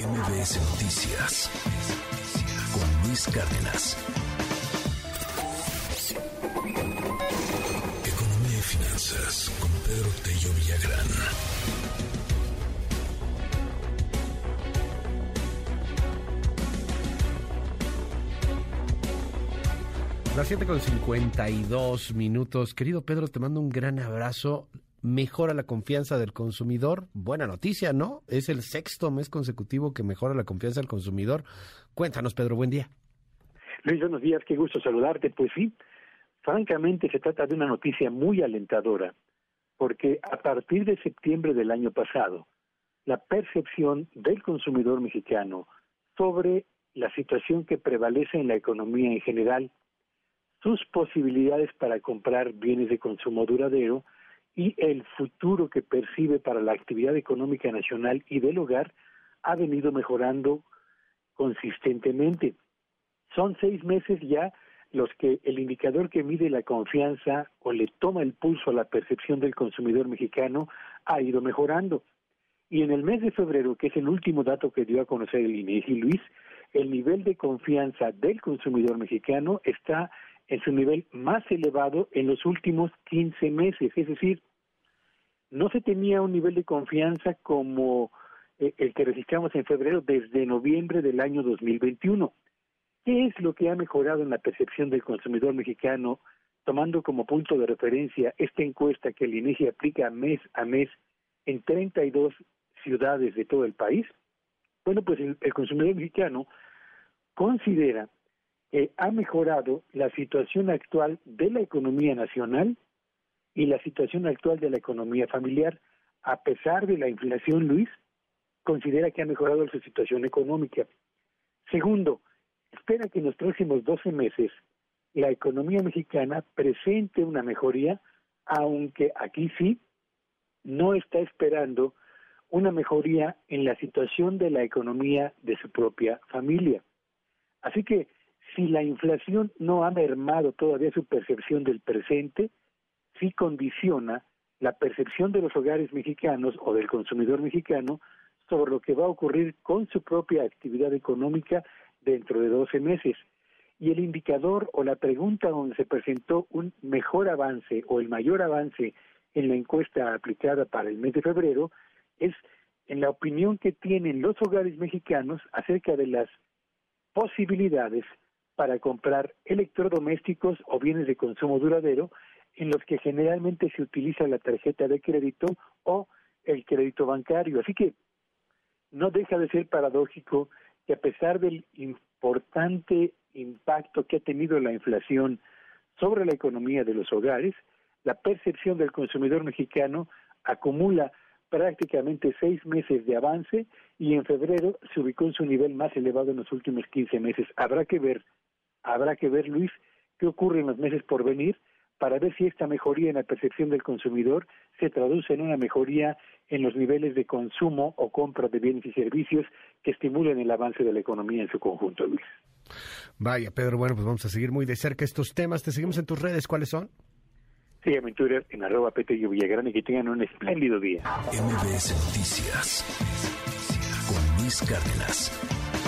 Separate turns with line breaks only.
MBS Noticias con Luis Cárdenas. Economía y finanzas con Pedro Tello Villagrán.
Las 7 con 52 minutos. Querido Pedro, te mando un gran abrazo mejora la confianza del consumidor. Buena noticia, ¿no? Es el sexto mes consecutivo que mejora la confianza del consumidor. Cuéntanos, Pedro, buen día.
Luis, buenos días, qué gusto saludarte. Pues sí, francamente se trata de una noticia muy alentadora, porque a partir de septiembre del año pasado, la percepción del consumidor mexicano sobre la situación que prevalece en la economía en general, sus posibilidades para comprar bienes de consumo duradero, y el futuro que percibe para la actividad económica nacional y del hogar ha venido mejorando consistentemente. Son seis meses ya los que el indicador que mide la confianza o le toma el pulso a la percepción del consumidor mexicano ha ido mejorando. Y en el mes de febrero, que es el último dato que dio a conocer el INEGI Luis, el nivel de confianza del consumidor mexicano está en su nivel más elevado en los últimos 15 meses, es decir, no se tenía un nivel de confianza como eh, el que registramos en febrero desde noviembre del año 2021. ¿Qué es lo que ha mejorado en la percepción del consumidor mexicano, tomando como punto de referencia esta encuesta que el INEGI aplica mes a mes en 32 ciudades de todo el país? Bueno, pues el consumidor mexicano considera que ha mejorado la situación actual de la economía nacional y la situación actual de la economía familiar, a pesar de la inflación, Luis, considera que ha mejorado su situación económica. Segundo, espera que en los próximos 12 meses la economía mexicana presente una mejoría, aunque aquí sí no está esperando una mejoría en la situación de la economía de su propia familia. Así que si la inflación no ha mermado todavía su percepción del presente, sí condiciona la percepción de los hogares mexicanos o del consumidor mexicano sobre lo que va a ocurrir con su propia actividad económica dentro de 12 meses. Y el indicador o la pregunta donde se presentó un mejor avance o el mayor avance en la encuesta aplicada para el mes de febrero es en la opinión que tienen los hogares mexicanos acerca de las posibilidades para comprar electrodomésticos o bienes de consumo duradero en los que generalmente se utiliza la tarjeta de crédito o el crédito bancario. Así que no deja de ser paradójico que a pesar del importante impacto que ha tenido la inflación sobre la economía de los hogares, la percepción del consumidor mexicano acumula prácticamente seis meses de avance y en febrero se ubicó en su nivel más elevado en los últimos 15 meses. Habrá que ver, habrá que ver, Luis, qué ocurre en los meses por venir para ver si esta mejoría en la percepción del consumidor se traduce en una mejoría en los niveles de consumo o compra de bienes y servicios que estimulen el avance de la economía en su conjunto, Luis.
Vaya, Pedro, bueno, pues vamos a seguir muy de cerca estos temas. Te seguimos en tus redes, ¿cuáles son?
Sígueme en Twitter en arroba Villagrán y que tengan un espléndido día.
MBS Noticias con Luis Cárdenas.